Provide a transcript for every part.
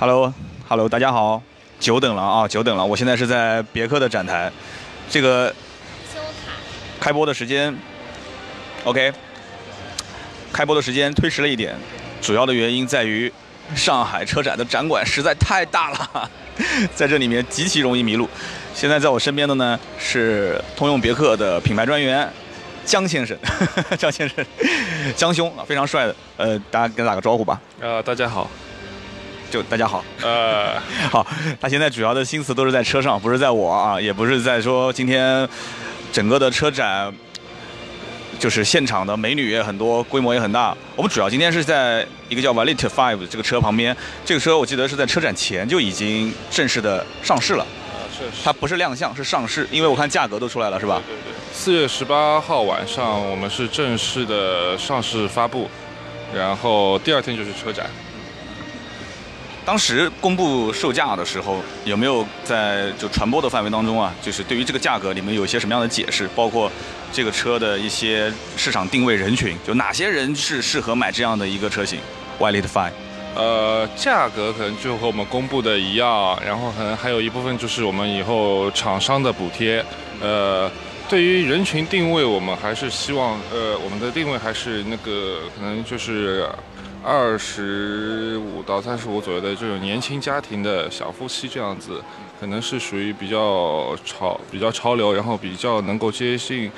Hello，Hello，大家好，久等了啊，久等了。我现在是在别克的展台，这个开播的时间，OK，开播的时间推迟了一点，主要的原因在于上海车展的展馆实在太大了，在这里面极其容易迷路。现在在我身边的呢是通用别克的品牌专员江先生，江先生，江兄啊，非常帅的，呃，大家跟他打个招呼吧。呃，大家好。就大家好，呃，好，他现在主要的心思都是在车上，不是在我啊，也不是在说今天整个的车展，就是现场的美女也很多，规模也很大。我们主要今天是在一个叫 v a l i t Five 这个车旁边，这个车我记得是在车展前就已经正式的上市了。它不是亮相，是上市，因为我看价格都出来了，是吧？对对。四月十八号晚上我们是正式的上市发布，然后第二天就是车展。当时公布售价的时候，有没有在就传播的范围当中啊？就是对于这个价格，你们有一些什么样的解释？包括这个车的一些市场定位人群，就哪些人是适合买这样的一个车型？Ylit Five。呃，价格可能就和我们公布的一样，然后可能还有一部分就是我们以后厂商的补贴。呃，对于人群定位，我们还是希望，呃，我们的定位还是那个可能就是。二十五到三十五左右的这种年轻家庭的小夫妻这样子，可能是属于比较潮、比较潮流，然后比较能够接近、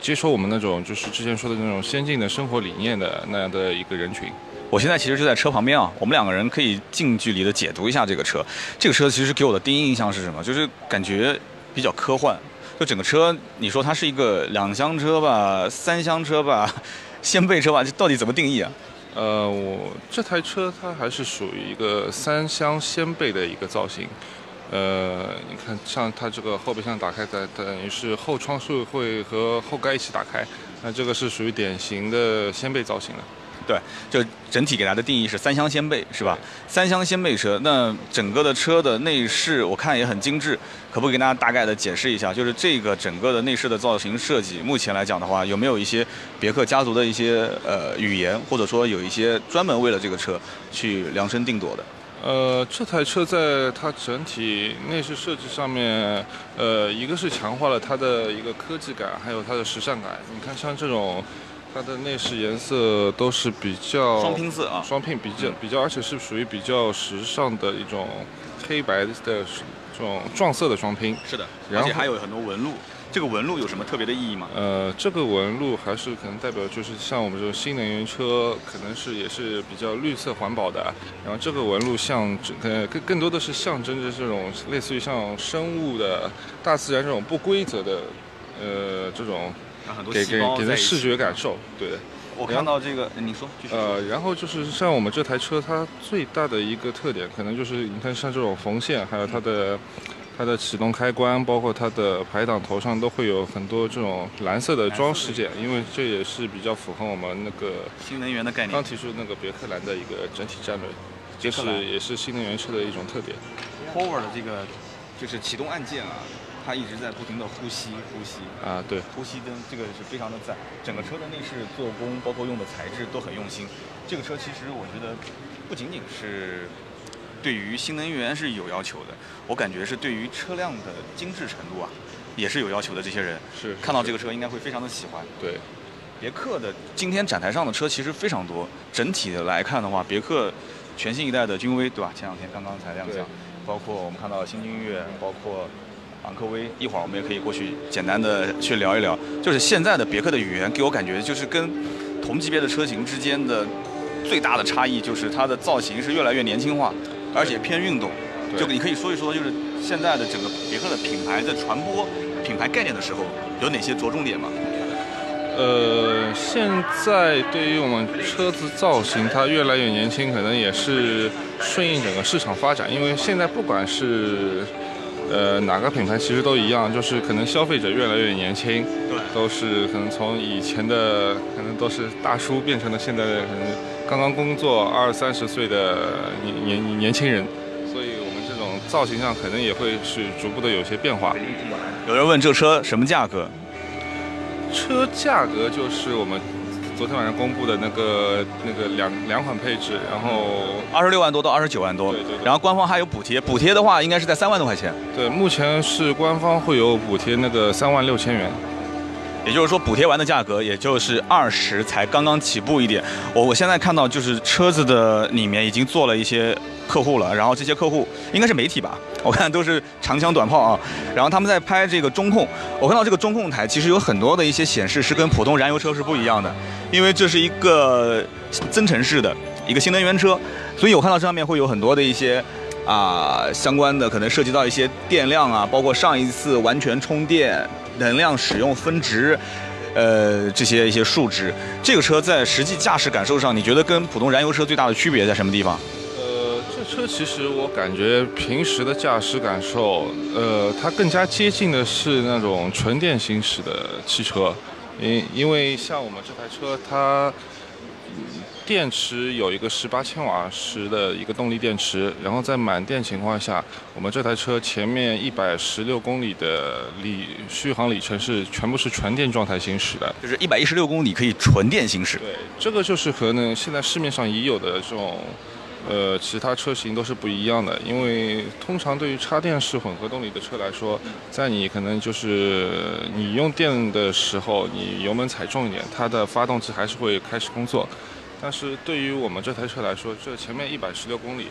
接受我们那种就是之前说的那种先进的生活理念的那样的一个人群。我现在其实就在车旁边啊，我们两个人可以近距离的解读一下这个车。这个车其实给我的第一印象是什么？就是感觉比较科幻。就整个车，你说它是一个两厢车吧、三厢车吧、掀背车吧，这到底怎么定义啊？呃，我这台车它还是属于一个三厢掀背的一个造型。呃，你看，像它这个后备箱打开，等等于是后窗是会和后盖一起打开，那这个是属于典型的掀背造型了。对，就整体给它的定义是三厢掀背，是吧？三厢掀背车，那整个的车的内饰我看也很精致，可不可以跟大家大概的解释一下？就是这个整个的内饰的造型设计，目前来讲的话，有没有一些别克家族的一些呃语言，或者说有一些专门为了这个车去量身定做的？呃，这台车在它整体内饰设计上面，呃，一个是强化了它的一个科技感，还有它的时尚感。你看，像这种。它的内饰颜色都是比较双拼色啊，双拼比较比较，而且是属于比较时尚的一种黑白的这种撞色的双拼。是的，而且还有很多纹路。这个纹路有什么特别的意义吗？呃，这个纹路还是可能代表就是像我们这种新能源车，可能是也是比较绿色环保的。然后这个纹路像呃更更多的是象征着这种类似于像生物的大自然这种不规则的呃这种。给给给人视觉感受，对的。我看到这个，你说。呃，然后就是像我们这台车，它最大的一个特点，可能就是你看像这种缝线，还有它的它的启动开关，包括它的排挡头上都会有很多这种蓝色的装饰件，因为这也是比较符合我们那个新能源的概念。刚提出那个别克蓝的一个整体战略，就是也是新能源车的一种特点。Power 的这个就是启动按键啊。它一直在不停的呼吸，呼吸啊，对，呼吸灯这个是非常的赞。整个车的内饰做工，包括用的材质都很用心。这个车其实我觉得不仅仅是对于新能源是有要求的，我感觉是对于车辆的精致程度啊也是有要求的。这些人是看到这个车应该会非常的喜欢。对，别克的今天展台上的车其实非常多。整体的来看的话，别克全新一代的君威，对吧？前两天刚刚才亮相，包括我们看到新君越，包括。昂科威，一会儿我们也可以过去简单的去聊一聊。就是现在的别克的语言给我感觉，就是跟同级别的车型之间的最大的差异，就是它的造型是越来越年轻化，而且偏运动。就你可以说一说，就是现在的整个别克的品牌在传播品牌概念的时候，有哪些着重点吗？呃，现在对于我们车子造型，它越来越年轻，可能也是顺应整个市场发展，因为现在不管是呃，哪个品牌其实都一样，就是可能消费者越来越年轻，对，都是可能从以前的可能都是大叔变成了现在的可能刚刚工作二三十岁的年年年轻人，所以我们这种造型上可能也会是逐步的有些变化。有人问这车什么价格？车价格就是我们昨天晚上公布的那个那个两两款配置，然后二十六万多到二十九万多，对对对。然后官方还有补贴，补贴的话应该是在三万多块钱，对，目前是官方会有补贴那个三万六千元。也就是说补贴完的价格也就是二十，才刚刚起步一点。我我现在看到就是车子的里面已经做了一些客户了，然后这些客户应该是媒体吧，我看都是长枪短炮啊，然后他们在拍这个中控，我看到这个中控台其实有很多的一些显示是跟普通燃油车是不一样的，因为这是一个增程式的一个新能源车，所以我看到这上面会有很多的一些。啊，相关的可能涉及到一些电量啊，包括上一次完全充电、能量使用分值，呃，这些一些数值。这个车在实际驾驶感受上，你觉得跟普通燃油车最大的区别在什么地方？呃，这车其实我感觉平时的驾驶感受，呃，它更加接近的是那种纯电行驶的汽车，因因为像我们这台车，它电池有一个十八千瓦时的一个动力电池，然后在满电情况下，我们这台车前面一百十六公里的里续航里程是全部是纯电状态行驶的。就是一百一十六公里可以纯电行驶。对，这个就是和呢现在市面上已有的这种，呃，其他车型都是不一样的。因为通常对于插电式混合动力的车来说，在你可能就是你用电的时候，你油门踩重一点，它的发动机还是会开始工作。但是对于我们这台车来说，这前面一百十六公里，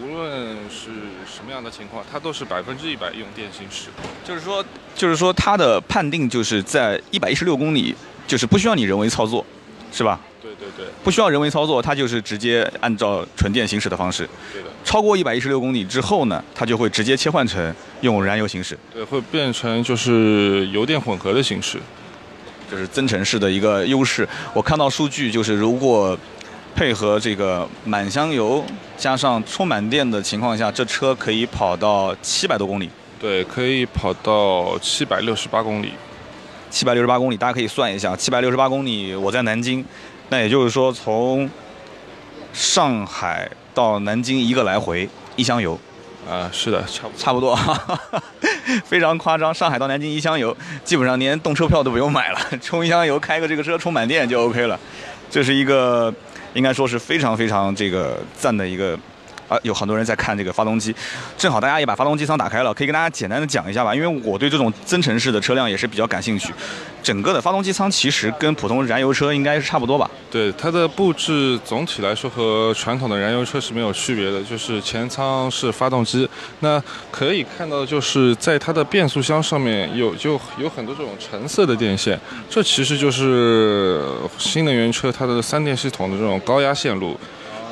无论是什么样的情况，它都是百分之一百用电行驶。就是说，就是说它的判定就是在一百一十六公里，就是不需要你人为操作，是吧？对对对，不需要人为操作，它就是直接按照纯电行驶的方式。对的，超过一百一十六公里之后呢，它就会直接切换成用燃油行驶，对，会变成就是油电混合的形式。这是增程式的一个优势。我看到数据就是，如果配合这个满箱油加上充满电的情况下，这车可以跑到七百多公里，对，可以跑到七百六十八公里。七百六十八公里，大家可以算一下，七百六十八公里，我在南京，那也就是说从上海到南京一个来回一箱油，啊，是的，差不多。差不多，非常夸张。上海到南京一箱油，基本上连动车票都不用买了，充一箱油，开个这个车充满电就 OK 了。这是一个应该说是非常非常这个赞的一个。啊，有很多人在看这个发动机，正好大家也把发动机舱打开了，可以跟大家简单的讲一下吧，因为我对这种增程式的车辆也是比较感兴趣。整个的发动机舱其实跟普通燃油车应该是差不多吧？对它的布置总体来说和传统的燃油车是没有区别的，就是前舱是发动机。那可以看到，就是在它的变速箱上面有就有很多这种橙色的电线，这其实就是新能源车它的三电系统的这种高压线路。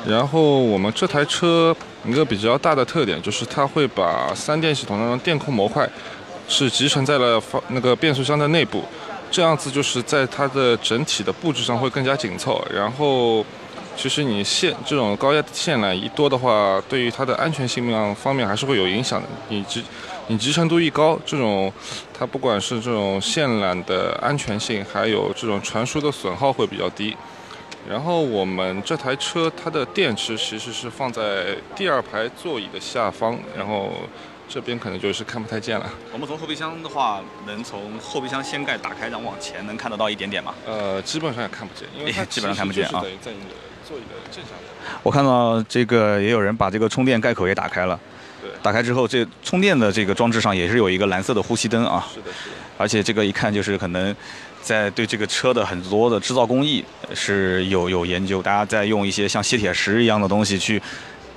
然后我们这台车一个比较大的特点就是它会把三电系统当中电控模块是集成在了方那个变速箱的内部，这样子就是在它的整体的布置上会更加紧凑。然后，其实你线这种高压线缆一多的话，对于它的安全性量方面还是会有影响的。你集你集成度一高，这种它不管是这种线缆的安全性，还有这种传输的损耗会比较低。然后我们这台车它的电池其实是放在第二排座椅的下方，然后这边可能就是看不太见了。我们从后备箱的话，能从后备箱掀盖打开，然后往前能看得到一点点吗？呃，基本上也看不见，因为它 基本上看不见啊在你的座椅的正下方。我看到这个也有人把这个充电盖口也打开了，对，打开之后，这充电的这个装置上也是有一个蓝色的呼吸灯啊，是的，是的。而且这个一看就是可能在对这个车的很多的制造工艺是有有研究，大家在用一些像吸铁石一样的东西去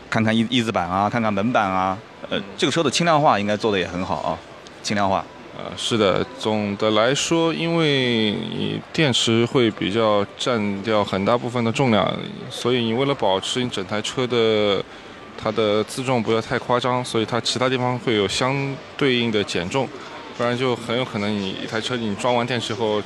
看看翼翼子板啊，看看门板啊，呃，这个车的轻量化应该做的也很好啊，轻量化。呃，是的，总的来说，因为你电池会比较占掉很大部分的重量，所以你为了保持你整台车的它的自重不要太夸张，所以它其他地方会有相对应的减重，不然就很有可能你一台车你装完电池后，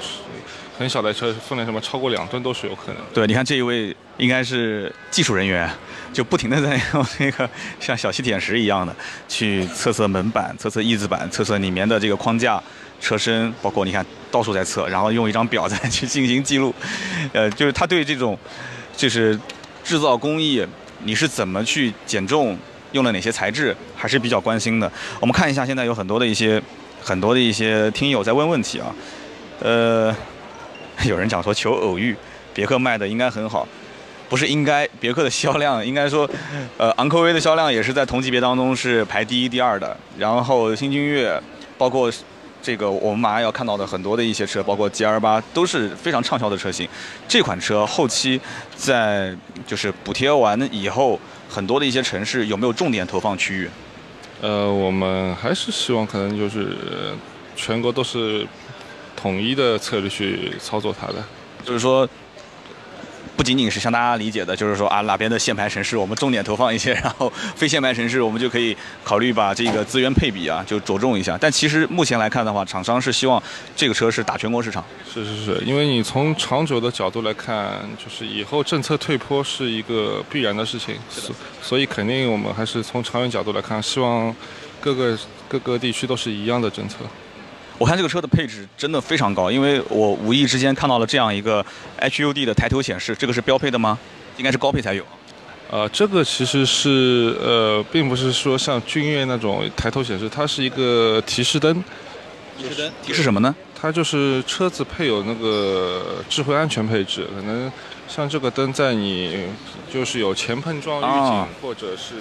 很小的车分量什么超过两吨都是有可能。对，你看这一位应该是技术人员，就不停的在用那个像小吸铁石一样的去测测门板、测测翼子板、测测里面的这个框架、车身，包括你看到处在测，然后用一张表再 去进行记录。呃，就是他对这种就是制造工艺，你是怎么去减重，用了哪些材质，还是比较关心的。我们看一下，现在有很多的一些很多的一些听友在问问题啊，呃。有人讲说求偶遇，别克卖的应该很好，不是应该，别克的销量应该说，呃，昂科威的销量也是在同级别当中是排第一、第二的。然后新君越，包括这个我们马上要看到的很多的一些车，包括 G R 八都是非常畅销的车型。这款车后期在就是补贴完以后，很多的一些城市有没有重点投放区域？呃，我们还是希望可能就是全国都是统一的策略去操作它的，就是说。不仅仅是像大家理解的，就是说啊哪边的限牌城市我们重点投放一些，然后非限牌城市我们就可以考虑把这个资源配比啊就着重一下。但其实目前来看的话，厂商是希望这个车是打全国市场。是是是，因为你从长久的角度来看，就是以后政策退坡是一个必然的事情，所所以肯定我们还是从长远角度来看，希望各个各个地区都是一样的政策。我看这个车的配置真的非常高，因为我无意之间看到了这样一个 HUD 的抬头显示，这个是标配的吗？应该是高配才有。呃，这个其实是呃，并不是说像君越那种抬头显示，它是一个提示灯。提示灯提示什么呢？它就是车子配有那个智慧安全配置，可能像这个灯在你就是有前碰撞预警，或者是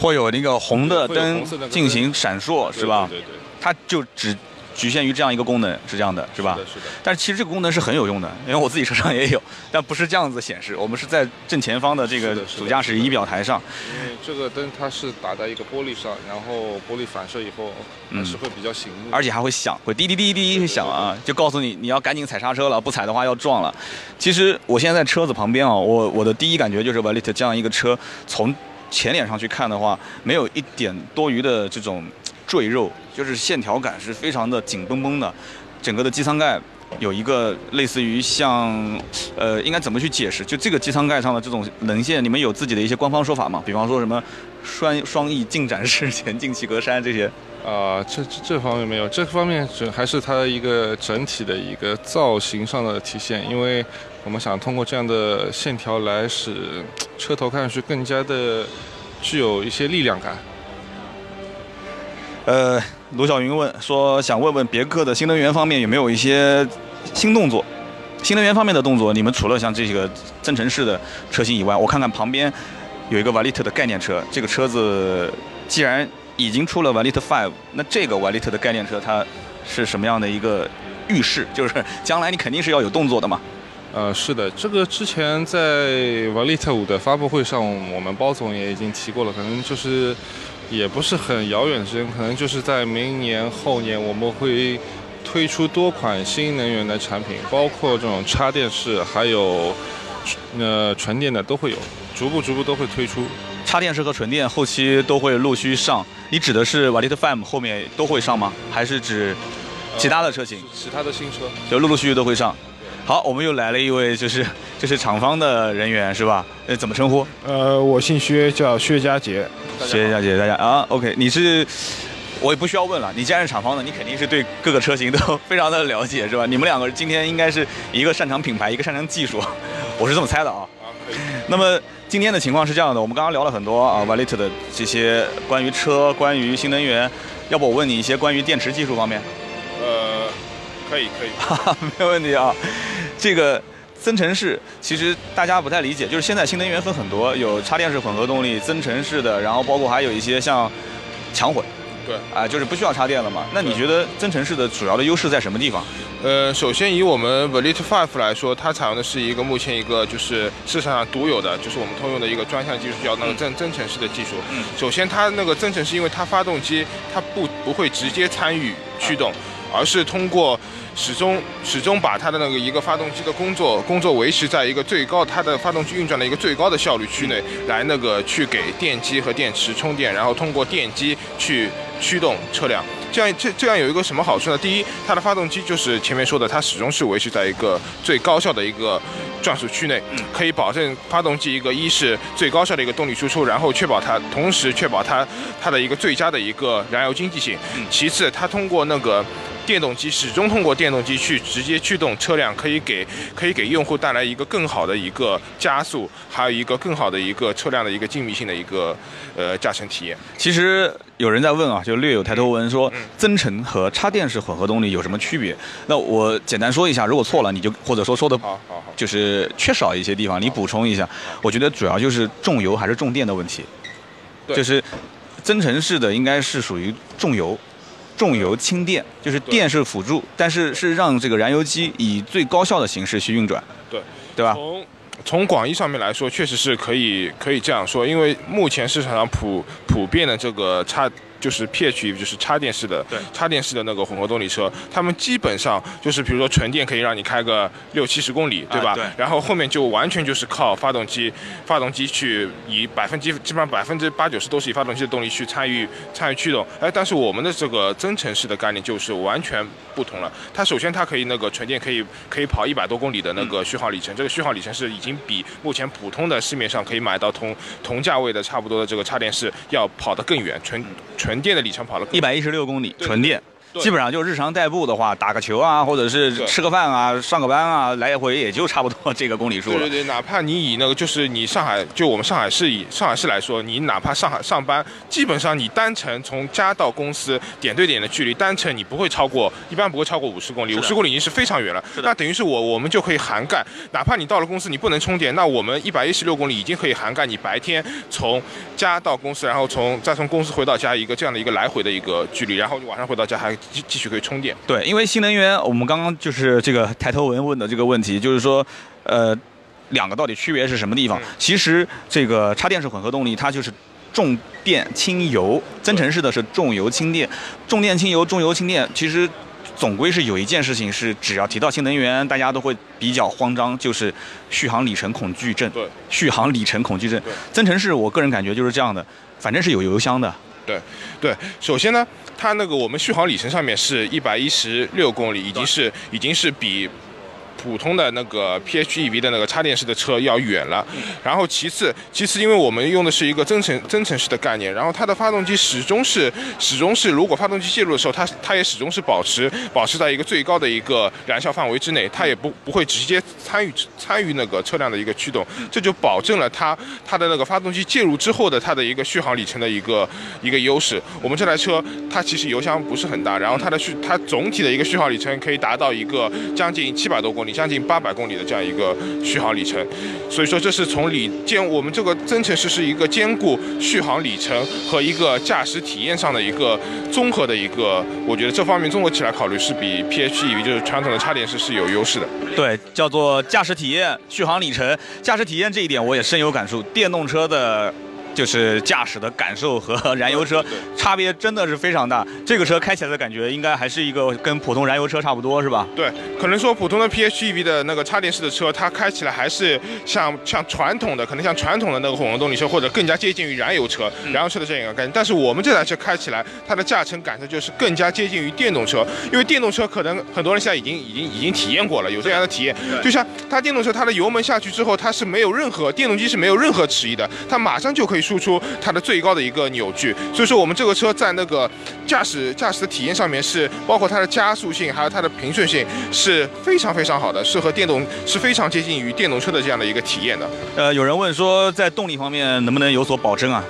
会有那个红的灯进行闪烁，是吧？对对。它就只。局限于这样一个功能是这样的，是吧？是的，是的。但是其实这个功能是很有用的，因为我自己车上也有，但不是这样子显示。我们是在正前方的这个主驾驶仪表台上。因为这个灯它是打在一个玻璃上，然后玻璃反射以后，还是会比较醒目，而且还会响，会滴滴滴滴滴响啊，就告诉你你要赶紧踩刹车了，不踩的话要撞了。其实我现在在车子旁边啊，我我的第一感觉就是 Valit 这样一个车，从前脸上去看的话，没有一点多余的这种。赘肉就是线条感是非常的紧绷绷的，整个的机舱盖有一个类似于像，呃，应该怎么去解释？就这个机舱盖上的这种棱线，你们有自己的一些官方说法吗？比方说什么双双翼进展式 前进气格栅这些？啊，这这这方面没有，这方面只还是它一个整体的一个造型上的体现，因为我们想通过这样的线条来使车头看上去更加的具有一些力量感。呃，卢小云问说，想问问别克的新能源方面有没有一些新动作？新能源方面的动作，你们除了像这个增程式的车型以外，我看看旁边有一个瓦利特的概念车。这个车子既然已经出了瓦利特 Five，那这个瓦利特的概念车它是什么样的一个预示？就是将来你肯定是要有动作的嘛？呃，是的，这个之前在瓦利特五的发布会上，我们包总也已经提过了，可能就是。也不是很遥远的时间，可能就是在明年后年，我们会推出多款新能源的产品，包括这种插电式，还有呃纯电的都会有，逐步逐步都会推出。插电式和纯电后期都会陆续上。你指的是瓦利特 Fam 后面都会上吗？还是指其他的车型？其他的新车就陆陆续续都会上。好，我们又来了一位，就是就是厂方的人员是吧？呃，怎么称呼？呃，我姓薛，叫薛佳杰。薛佳杰，大家啊，OK，你是，我也不需要问了，你既然是厂方的，你肯定是对各个车型都非常的了解是吧？你们两个今天应该是一个擅长品牌，一个擅长技术，我是这么猜的啊。那么今天的情况是这样的，我们刚刚聊了很多啊 v a l i t 的这些关于车、关于新能源，要不我问你一些关于电池技术方面？呃，可以 可以，没有问题啊。这个增程式其实大家不太理解，就是现在新能源分很多，有插电式混合动力、增程式的，然后包括还有一些像强混，对，啊，就是不需要插电了嘛。那你觉得增程式的主要的优势在什么地方？呃，首先以我们 Velit Five 来说，它采用的是一个目前一个就是市场上独有的，就是我们通用的一个专项技术，叫那个增增程式的技术。嗯。首先，它那个增程式，因为它发动机它不不会直接参与驱动，而是通过。始终始终把它的那个一个发动机的工作工作维持在一个最高，它的发动机运转的一个最高的效率区内，来那个去给电机和电池充电，然后通过电机去驱动车辆。这样这这样有一个什么好处呢？第一，它的发动机就是前面说的，它始终是维持在一个最高效的一个转速区内，可以保证发动机一个一是最高效的一个动力输出，然后确保它同时确保它它的一个最佳的一个燃油经济性。其次，它通过那个电动机始终通过电电动机去直接驱动车辆，可以给可以给用户带来一个更好的一个加速，还有一个更好的一个车辆的一个静谧性的一个呃驾乘体验。其实有人在问啊，就略有抬头纹说，增程和插电式混合动力有什么区别？那我简单说一下，如果错了你就或者说说的就是缺少一些地方，你补充一下。我觉得主要就是重油还是重电的问题，对就是增程式的应该是属于重油。重油轻电，就是电是辅助，但是是让这个燃油机以最高效的形式去运转，对对吧？从从广义上面来说，确实是可以可以这样说，因为目前市场上普普遍的这个插就是 PHEV，就是插电式的对插电式的那个混合动力车，他们基本上就是比如说纯电可以让你开个六七十公里，对吧？啊对然后后面就完全就是靠发动机，发动机去以百分之基本上百分之八九十都是以发动机的动力去参与参与驱动。哎，但是我们的这个增程式的概念就是完全不同了。它首先它可以那个纯电可以可以跑一百多公里的那个续航里程，这个续航里程是已经比目前普通的市面上可以买到同同价位的差不多的这个插电式要跑得更远，纯纯电的里程跑了一百一十六公里纯电。对基本上就日常代步的话，打个球啊，或者是吃个饭啊，上个班啊，来回也就差不多这个公里数了。对对对，哪怕你以那个就是你上海，就我们上海市以上海市来说，你哪怕上海上班，基本上你单程从家到公司点对点的距离，单程你不会超过，一般不会超过五十公里，五十公里已经是非常远了。那等于是我我们就可以涵盖，哪怕你到了公司你不能充电，那我们一百一十六公里已经可以涵盖你白天从家到公司，然后从再从公司回到家一个这样的一个来回的一个距离，然后你晚上回到家还继继续可以充电。对，因为新能源，我们刚刚就是这个抬头纹问的这个问题，就是说，呃，两个到底区别是什么地方？嗯其实这个插电式混合动力，它就是重电轻油，增程式的是重油轻电，重电轻油，重油轻电，其实。总归是有一件事情是，只要提到新能源，大家都会比较慌张，就是续航里程恐惧症。对，续航里程恐惧症。增程式，我个人感觉就是这样的，反正是有油箱的。对，对，首先呢，它那个我们续航里程上面是一百一十六公里，已经是已经是比普通的那个 PHEV 的那个插电式的车要远了。然后其次，其次因为我们用的是一个增程增程式的概念，然后它的发动机始终是始终是，如果发动机介入的时候，它它也始终是保持保持在一个最高的一个燃效范围之内，它也不不会直接参与参与那个车辆的一个驱动，这就保证了它它的那个发动机介入之后的它的一个续航里程的一个一个优势。我们这台车它其实油箱不是很大，然后它的续它总体的一个续航里程可以达到一个将近七百多公里，将近八百公里的这样一个续航里程。所以说这是从里兼我们这个增程式是一个兼顾续航里程和一个驾驶体验上的一个综合的一个，我觉得这方面综合起来考虑是比 PHEV 就是传统的插电式是有优势的。对，叫做驾驶体验、续航里程。驾驶体验这一点我也深有感触。电动车的，就是驾驶的感受和燃油车差别真的是非常大。这个车开起来的感觉应该还是一个跟普通燃油车差不多，是吧？对，可能说普通的 PHEV 的那个插电式的车，它开起来还是像像传统的，可能像传统的那个混合动力车，或者更加接近于燃油车、燃油车的这样一个概念。但是我们这台车开起来，它的驾乘感受就是更加接近于电动车，因为电动车可能很多人现在已经已经已经体验过了，有这样的体验。就像它电动车，它的油门下去之后，它是没有任何电动机是没有任何迟疑的，它马上就可以输出它的最高的一个扭矩。所以说我们这个车在那个驾驶驾驶的体验上面是包括它的加速性，还有它的平顺性是非常非常好的，是和电动是非常接近于电动车的这样的一个体验的。呃，有人问说，在动力方面能不能有所保证啊？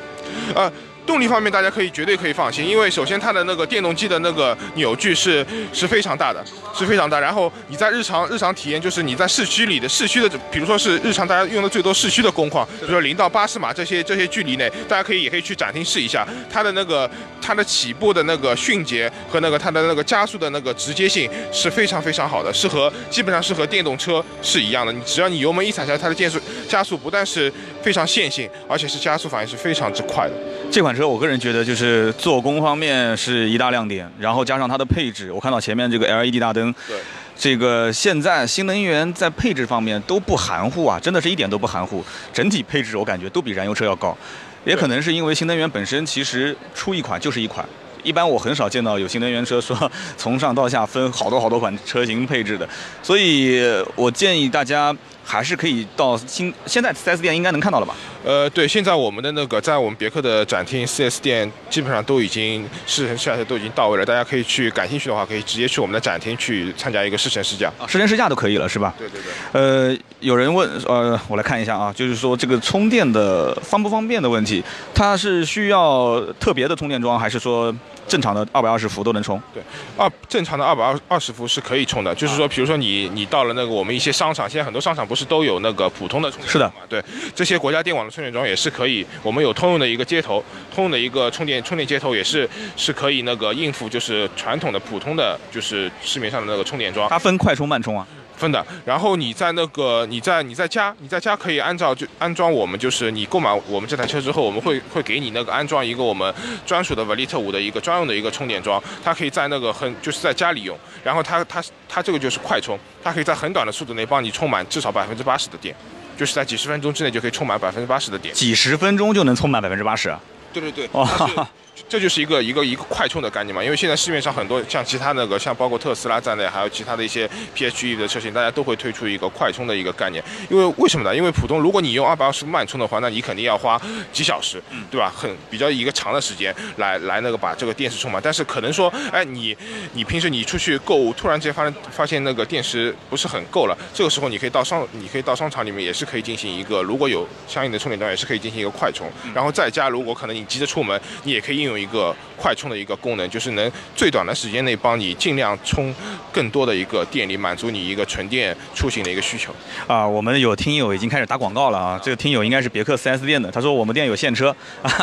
呃，动力方面大家可以绝对可以放心，因为首先它的那个电动机的那个扭矩是是非常大的，是非常大。然后你在日常日常体验，就是你在市区里的市区的，比如说是日常大家用的最多市区的工况，比如说零到八十码这些这些距离内，大家可以也可以去展厅试一下它的那个它的起步的那个迅捷和那个它的那个加速的那个直接性是非常非常好的，是和基本上是和电动车是一样的。你只要你油门一踩下来，它的减速加速不但是非常线性，而且是加速反应是非常之快的。这款车我个人觉得就是做工方面是一大亮点，然后加上它的配置，我看到前面这个 LED 大灯，对。这个现在新能源在配置方面都不含糊啊，真的是一点都不含糊，整体配置我感觉都比燃油车要高，也可能是因为新能源本身其实出一款就是一款。一般我很少见到有新能源车说从上到下分好多好多款车型配置的，所以我建议大家还是可以到新现在 4S 店应该能看到了吧？呃，对，现在我们的那个在我们别克的展厅 4S 店基本上都已经试乘试驾都已经到位了，大家可以去感兴趣的话，可以直接去我们的展厅去参加一个试乘试驾。啊，试乘试驾都可以了是吧？对对对。呃，有人问，呃，我来看一下啊，就是说这个充电的方不方便的问题，它是需要特别的充电桩，还是说？正常的二百二十伏都能充，对，二正常的二百二二十伏是可以充的。就是说，比如说你你到了那个我们一些商场，现在很多商场不是都有那个普通的充电桩嘛，对，这些国家电网的充电桩也是可以。我们有通用的一个接头，通用的一个充电充电接头也是是可以那个应付就是传统的普通的就是市面上的那个充电桩。它分快充慢充啊。分的，然后你在那个你在你在家你在家可以按照就安装我们就是你购买我们这台车之后，我们会会给你那个安装一个我们专属的 Velite 五的一个专用的一个充电桩，它可以在那个很就是在家里用，然后它它它这个就是快充，它可以在很短的速度内帮你充满至少百分之八十的电，就是在几十分钟之内就可以充满百分之八十的电，几十分钟就能充满百分之八十？对对对。这就是一个一个一个快充的概念嘛，因为现在市面上很多像其他那个像包括特斯拉在内，还有其他的一些 PHEV 的车型，大家都会推出一个快充的一个概念。因为为什么呢？因为普通如果你用二百二十慢充的话，那你肯定要花几小时，对吧？很比较一个长的时间来来那个把这个电池充满。但是可能说，哎，你你平时你出去购物，突然间发现发现那个电池不是很够了，这个时候你可以到商你可以到商场里面也是可以进行一个，如果有相应的充电桩也是可以进行一个快充。然后在家如果可能你急着出门，你也可以应用用一个快。充的一个功能就是能最短的时间内帮你尽量充更多的一个电力，满足你一个纯电出行的一个需求。啊，我们有听友已经开始打广告了啊！这个听友应该是别克 4S 店的，他说我们店有现车，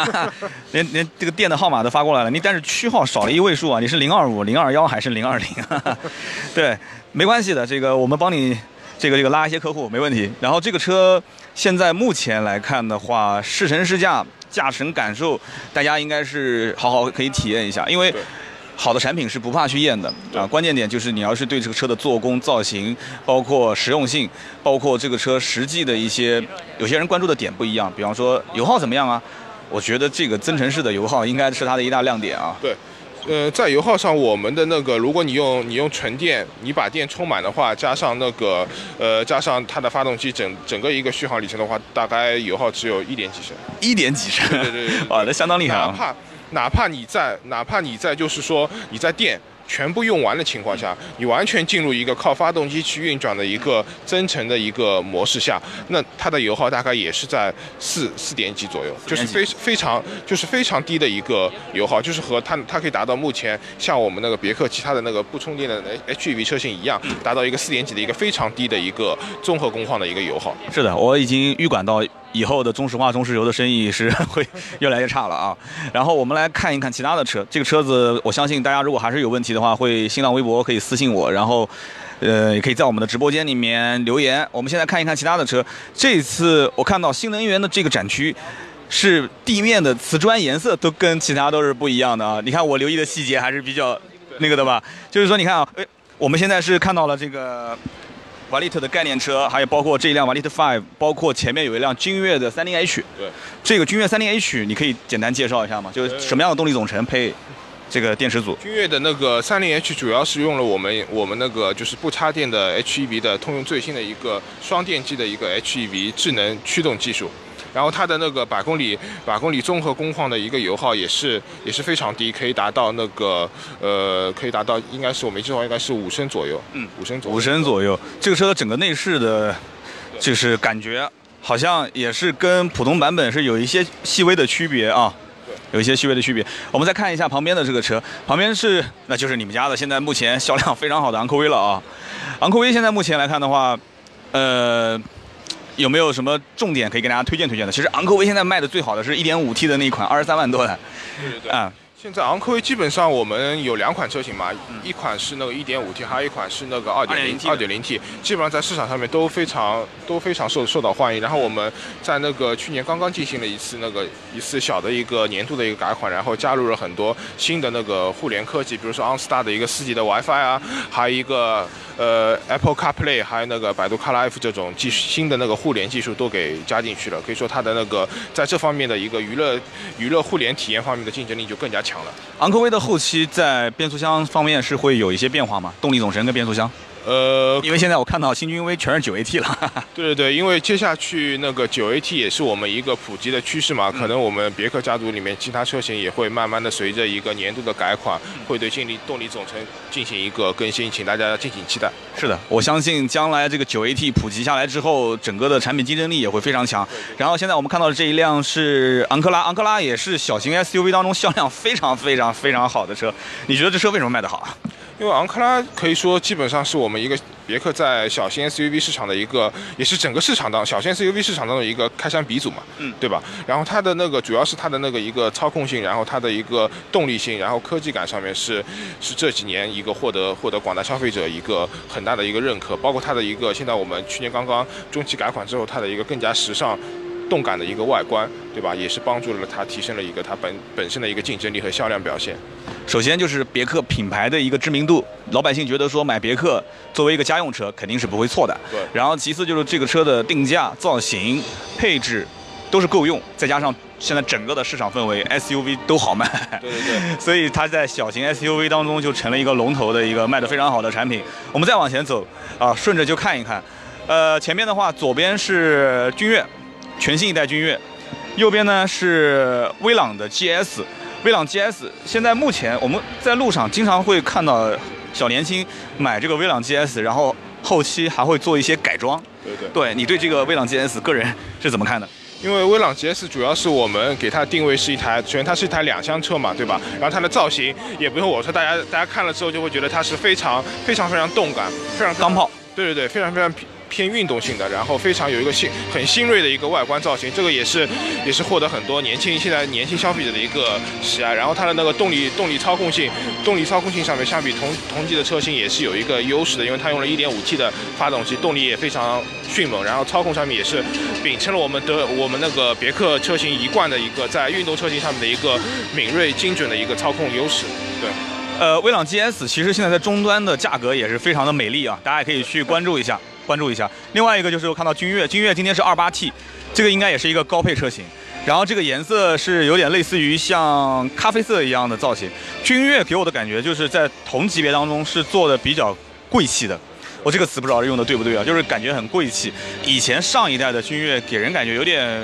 连连这个店的号码都发过来了。你但是区号少了一位数啊，你是零二五、零二幺还是零二零？对，没关系的，这个我们帮你这个这个拉一些客户没问题。然后这个车现在目前来看的话，试乘试驾。驾乘感受，大家应该是好好可以体验一下，因为好的产品是不怕去验的啊。关键点就是你要是对这个车的做工、造型，包括实用性，包括这个车实际的一些，有些人关注的点不一样。比方说油耗怎么样啊？我觉得这个增程式的油耗应该是它的一大亮点啊。对。呃，在油耗上，我们的那个，如果你用你用纯电，你把电充满的话，加上那个，呃，加上它的发动机整整个一个续航里程的话，大概油耗只有一点几升。一点几升？对对对，哇，那相当厉害啊！哪怕哪怕你在哪怕你在就是说你在电。全部用完的情况下，你完全进入一个靠发动机去运转的一个增程的一个模式下，那它的油耗大概也是在四四点几左右，就是非非常就是非常低的一个油耗，就是和它它可以达到目前像我们那个别克其他的那个不充电的 HEV 车型一样，达到一个四点几的一个非常低的一个综合工况的一个油耗。是的，我已经预感到。以后的中石化、中石油的生意是会越来越差了啊！然后我们来看一看其他的车。这个车子，我相信大家如果还是有问题的话，会新浪微博可以私信我，然后，呃，也可以在我们的直播间里面留言。我们现在看一看其他的车。这次我看到新能源的这个展区，是地面的瓷砖颜色都跟其他都是不一样的啊！你看我留意的细节还是比较那个的吧？就是说，你看啊，哎，我们现在是看到了这个。瓦利特的概念车，还有包括这一辆瓦利特 Five，包括前面有一辆君越的三零 H。对，这个君越三零 H，你可以简单介绍一下吗？就是什么样的动力总成配这个电池组？君越的那个三零 H 主要是用了我们我们那个就是不插电的 HEV 的通用最新的一个双电机的一个 HEV 智能驱动技术。然后它的那个百公里百公里综合工况的一个油耗也是也是非常低，可以达到那个呃可以达到应该是我没记错应该是五升左右，嗯，五升左右。五升左右，这个车的整个内饰的，就是感觉好像也是跟普通版本是有一些细微的区别啊，对，有一些细微的区别。我们再看一下旁边的这个车，旁边是那就是你们家的现在目前销量非常好的昂科威了啊，昂科威现在目前来看的话，呃。有没有什么重点可以给大家推荐推荐的？其实昂科威现在卖的最好的是一点五 T 的那一款，二十三万多的。对对对。啊。现在昂科威基本上我们有两款车型嘛，一款是那个 1.5T，还有一款是那个 2.0T，2.0T，基本上在市场上面都非常都非常受受到欢迎。然后我们在那个去年刚刚进行了一次那个一次小的一个年度的一个改款，然后加入了很多新的那个互联科技，比如说 OnStar 的一个四 G 的 WiFi 啊，还有一个呃 Apple CarPlay，还有那个百度 CarLife 这种技术新的那个互联技术都给加进去了。可以说它的那个在这方面的一个娱乐娱乐互联体验方面的竞争力就更加昂科威的后期在变速箱方面是会有一些变化吗？动力总成跟变速箱？呃，因为现在我看到新君威全是九 AT 了。对对对，因为接下去那个九 AT 也是我们一个普及的趋势嘛，可能我们别克家族里面其他车型也会慢慢的随着一个年度的改款，会对动力动力总成进行一个更新，请大家敬请期待。是的，我相信将来这个九 AT 普及下来之后，整个的产品竞争力也会非常强。然后现在我们看到的这一辆是昂克拉，昂克拉也是小型 SUV 当中销量非常非常非常好的车。你觉得这车为什么卖得好？因为昂克拉可以说基本上是我们一个别克在小型 SUV 市场的一个，也是整个市场当小型 SUV 市场当中一个开山鼻祖嘛，嗯，对吧？然后它的那个主要是它的那个一个操控性，然后它的一个动力性，然后科技感上面是是这几年一个获得获得广大消费者一个很大的一个认可，包括它的一个现在我们去年刚刚中期改款之后，它的一个更加时尚。动感的一个外观，对吧？也是帮助了它提升了一个它本本身的一个竞争力和销量表现。首先就是别克品牌的一个知名度，老百姓觉得说买别克作为一个家用车肯定是不会错的。对。然后其次就是这个车的定价、造型、配置都是够用，再加上现在整个的市场氛围，SUV 都好卖。对对对。所以它在小型 SUV 当中就成了一个龙头的一个卖得非常好的产品。我们再往前走啊，顺着就看一看。呃，前面的话，左边是君越。全新一代君越，右边呢是威朗的 GS，威朗 GS 现在目前我们在路上经常会看到小年轻买这个威朗 GS，然后后期还会做一些改装。对对。对你对这个威朗 GS 个人是怎么看的？因为威朗 GS 主要是我们给它定位是一台，首先它是一台两厢车嘛，对吧？然后它的造型也不用我说，大家大家看了之后就会觉得它是非常非常非常动感，非常钢炮。对对对，非常非常。偏运动性的，然后非常有一个新很新锐的一个外观造型，这个也是也是获得很多年轻现在年轻消费者的一个喜爱。然后它的那个动力动力操控性，动力操控性上面相比同同级的车型也是有一个优势的，因为它用了一点五 T 的发动机，动力也非常迅猛。然后操控上面也是秉承了我们的我们那个别克车型一贯的一个在运动车型上面的一个敏锐精准的一个操控优势。对，呃，威朗 GS 其实现在在终端的价格也是非常的美丽啊，大家也可以去关注一下。关注一下，另外一个就是我看到君越，君越今天是二八 T，这个应该也是一个高配车型，然后这个颜色是有点类似于像咖啡色一样的造型。君越给我的感觉就是在同级别当中是做的比较贵气的，我这个词不知道用的对不对啊，就是感觉很贵气。以前上一代的君越给人感觉有点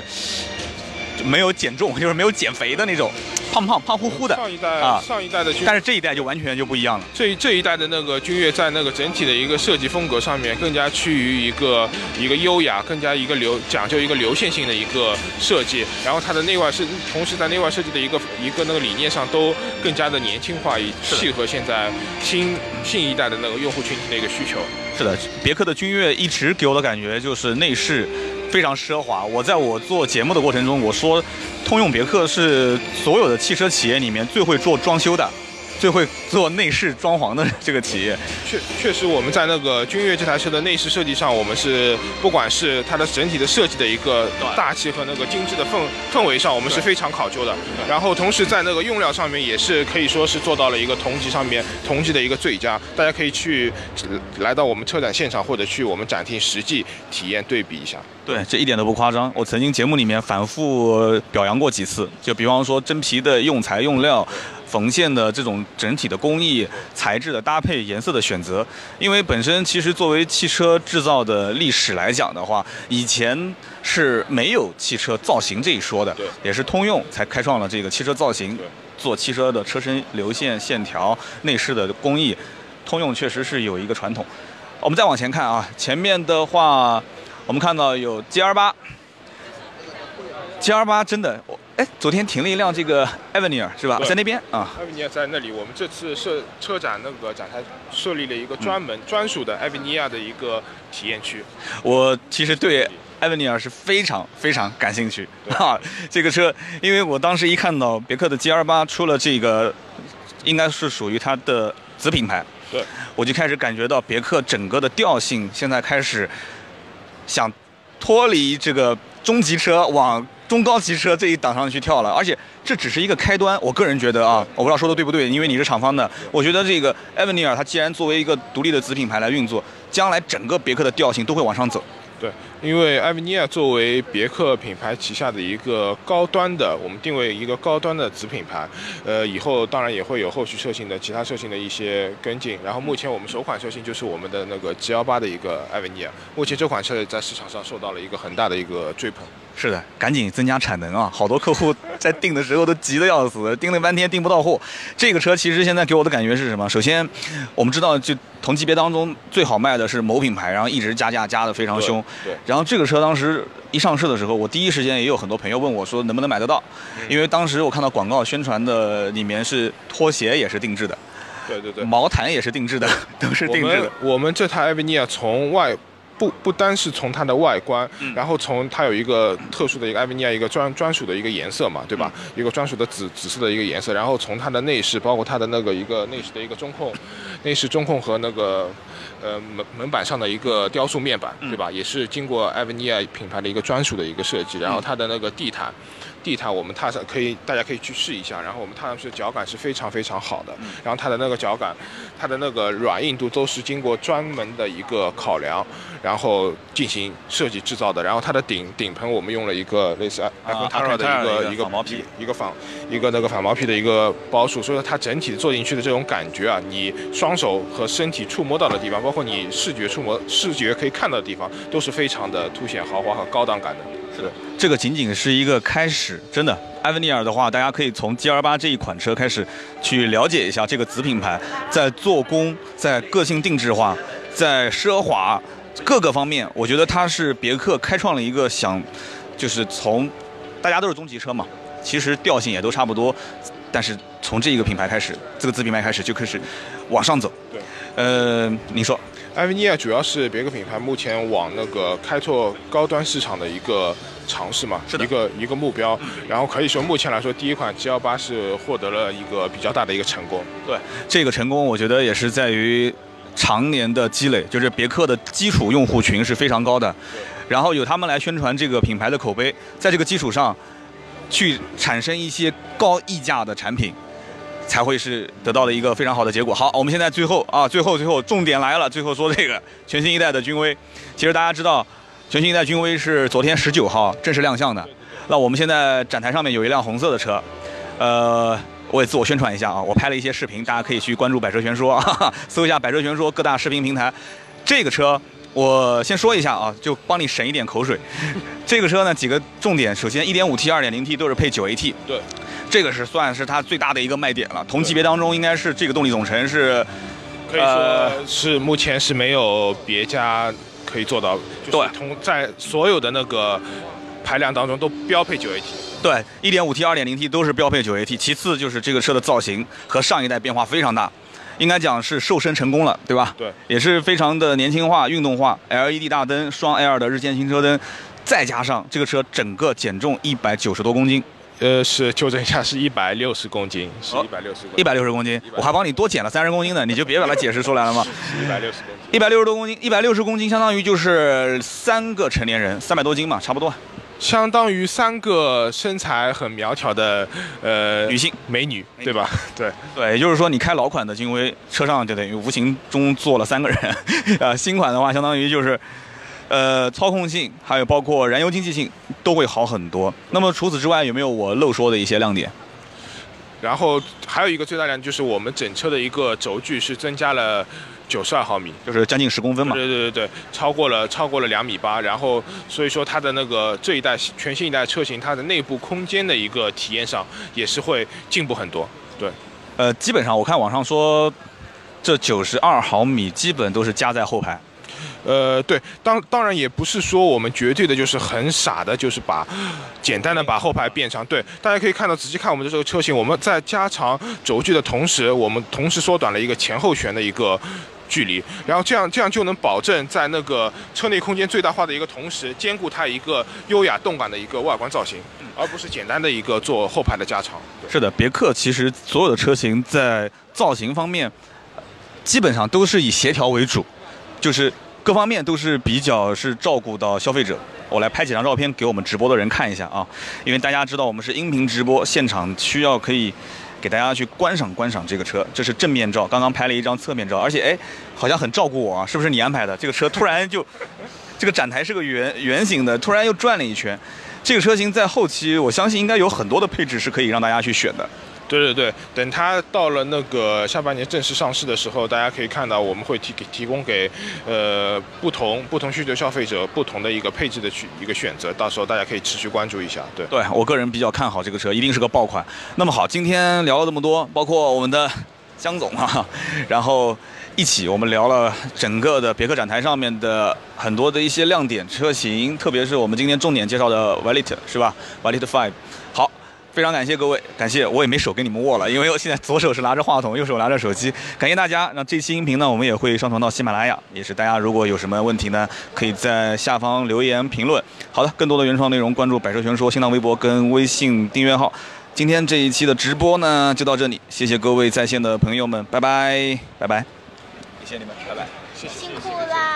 没有减重，就是没有减肥的那种。胖胖胖乎乎的，上一代啊，上一代的，但是这一代就完全就不一样了。这这一代的那个君越在那个整体的一个设计风格上面，更加趋于一个一个优雅，更加一个流讲究一个流线性的一个设计。然后它的内外是同时在内外设计的一个一个那个理念上都更加的年轻化，以契合现在新新一代的那个用户群体的一个需求。是的，别克的君越一直给我的感觉就是内饰。非常奢华。我在我做节目的过程中，我说，通用别克是所有的汽车企业里面最会做装修的。最会做内饰装潢的这个企业，确确实我们在那个君越这台车的内饰设计上，我们是不管是它的整体的设计的一个大气和那个精致的氛氛围上，我们是非常考究的。然后同时在那个用料上面也是可以说是做到了一个同级上面同级的一个最佳。大家可以去来到我们车展现场或者去我们展厅实际体验对比一下。对，这一点都不夸张。我曾经节目里面反复表扬过几次，就比方说真皮的用材用料。缝线的这种整体的工艺、材质的搭配、颜色的选择，因为本身其实作为汽车制造的历史来讲的话，以前是没有汽车造型这一说的，对，也是通用才开创了这个汽车造型，做汽车的车身流线线条、内饰的工艺，通用确实是有一个传统。我们再往前看啊，前面的话，我们看到有 G R 八，G R 八真的我。哎，昨天停了一辆这个艾维尼尔是吧？在那边啊。艾维尼亚在那里，我们这次设车展那个展台设立了一个专门专属的艾维尼亚的一个体验区。我其实对艾维尼尔是非常非常感兴趣啊，这个车，因为我当时一看到别克的 gl 八出了这个，应该是属于它的子品牌，对，我就开始感觉到别克整个的调性现在开始想脱离这个中级车往。中高级车这一档上去跳了，而且这只是一个开端。我个人觉得啊，我不知道说的对不对，因为你是厂方的，我觉得这个 Avenger 它既然作为一个独立的子品牌来运作，将来整个别克的调性都会往上走。对，因为艾维尼亚作为别克品牌旗下的一个高端的，我们定位一个高端的子品牌，呃，以后当然也会有后续车型的其他车型的一些跟进。然后目前我们首款车型就是我们的那个 G 幺八的一个艾维尼亚，目前这款车在市场上受到了一个很大的一个追捧。是的，赶紧增加产能啊！好多客户在订的时候都急得要死，订了半天订不到货。这个车其实现在给我的感觉是什么？首先，我们知道就同级别当中最好卖的是某品牌，然后一直加价加的非常凶。对。然后这个车当时一上市的时候，我第一时间也有很多朋友问我说能不能买得到，因为当时我看到广告宣传的里面是拖鞋也是定制的，对对对，毛毯也是定制的，都是定制的。我们这台艾维尼亚从外。不不单是从它的外观，然后从它有一个特殊的一个艾维尼亚一个专专属的一个颜色嘛，对吧？一个专属的紫紫色的一个颜色，然后从它的内饰，包括它的那个一个内饰的一个中控，内饰中控和那个呃门门板上的一个雕塑面板，对吧？也是经过艾维尼亚品牌的一个专属的一个设计，然后它的那个地毯。地毯我们踏上可以，大家可以去试一下。然后我们踏上去的脚感是非常非常好的。然后它的那个脚感，它的那个软硬度都是经过专门的一个考量，然后进行设计制造的。然后它的顶顶棚我们用了一个类似 Alcantara 的一个一个毛皮，一个仿一个那个反毛皮的一个包束，所以说它整体坐进去的这种感觉啊，你双手和身体触摸到的地方，包括你视觉触摸视觉可以看到的地方，都是非常的凸显豪华和高档感的。是的，这个仅仅是一个开始，真的。艾维尼尔的话，大家可以从 G 二八这一款车开始去了解一下这个子品牌在做工、在个性定制化、在奢华各个方面，我觉得它是别克开创了一个想，就是从大家都是中级车嘛，其实调性也都差不多，但是从这一个品牌开始，这个子品牌开始就开始往上走。对，呃，你说。艾维尼尔主要是别克品牌目前往那个开拓高端市场的一个尝试嘛，是一个一个目标。然后可以说，目前来说，第一款 G L 八是获得了一个比较大的一个成功。对，这个成功我觉得也是在于常年的积累，就是别克的基础用户群是非常高的，然后有他们来宣传这个品牌的口碑，在这个基础上，去产生一些高溢价的产品。才会是得到了一个非常好的结果。好，我们现在最后啊，最后最后重点来了，最后说这个全新一代的君威。其实大家知道，全新一代君威是昨天十九号正式亮相的。那我们现在展台上面有一辆红色的车，呃，我也自我宣传一下啊，我拍了一些视频，大家可以去关注百车全说，哈 哈搜一下百车全说各大视频平台。这个车我先说一下啊，就帮你省一点口水。这个车呢，几个重点，首先 1.5T、2.0T 都是配 9AT。对。这个是算是它最大的一个卖点了。同级别当中，应该是这个动力总成是，可以说是目前是没有别家可以做到。对，同在所有的那个排量当中都标配 9AT。对，1.5T、2.0T 都是标配 9AT。其次就是这个车的造型和上一代变化非常大，应该讲是瘦身成功了，对吧？对，也是非常的年轻化、运动化。LED 大灯、双 L 的日间行车灯，再加上这个车整个减重一百九十多公斤。呃，是纠正一下，是一百六十公斤，是一百六十，一百六十公斤，我还帮你多减了三十公斤呢，你就别把它解释出来了嘛。一百六十公斤，一百六十多公斤，一百六十公斤相当于就是三个成年人，三百多斤嘛，差不多。相当于三个身材很苗条的呃女性美女，对吧？对对，也就是说你开老款的君威，车上就等于无形中坐了三个人，呃，新款的话相当于就是。呃，操控性还有包括燃油经济性都会好很多。那么除此之外，有没有我漏说的一些亮点？然后还有一个最大亮点就是我们整车的一个轴距是增加了九十二毫米，就是将近十公分嘛。对对对对，超过了超过了两米八。然后所以说它的那个这一代全新一代车型，它的内部空间的一个体验上也是会进步很多。对，呃，基本上我看网上说这九十二毫米基本都是加在后排。呃，对，当当然也不是说我们绝对的就是很傻的，就是把简单的把后排变长。对，大家可以看到，仔细看我们的这个车型，我们在加长轴距的同时，我们同时缩短了一个前后悬的一个距离，然后这样这样就能保证在那个车内空间最大化的一个同时，兼顾它一个优雅动感的一个外观造型，而不是简单的一个做后排的加长。是的，别克其实所有的车型在造型方面，基本上都是以协调为主，就是。各方面都是比较是照顾到消费者。我来拍几张照片给我们直播的人看一下啊，因为大家知道我们是音频直播，现场需要可以给大家去观赏观赏这个车。这是正面照，刚刚拍了一张侧面照，而且哎，好像很照顾我啊，是不是你安排的？这个车突然就这个展台是个圆圆形的，突然又转了一圈。这个车型在后期，我相信应该有很多的配置是可以让大家去选的。对对对，等它到了那个下半年正式上市的时候，大家可以看到我们会提给提供给呃不同不同需求消费者不同的一个配置的去一个选择，到时候大家可以持续关注一下。对，对我个人比较看好这个车，一定是个爆款。那么好，今天聊了这么多，包括我们的江总啊，然后一起我们聊了整个的别克展台上面的很多的一些亮点车型，特别是我们今天重点介绍的 v a l i t 是吧 v a l i t Five。好。非常感谢各位，感谢我也没手跟你们握了，因为我现在左手是拿着话筒，右手拿着手机。感谢大家，那这期音频呢，我们也会上传到喜马拉雅，也是大家如果有什么问题呢，可以在下方留言评论。好的，更多的原创内容关注百车全说新浪微博跟微信订阅号。今天这一期的直播呢就到这里，谢谢各位在线的朋友们，拜拜，拜拜，谢谢你们，拜拜，辛苦啦，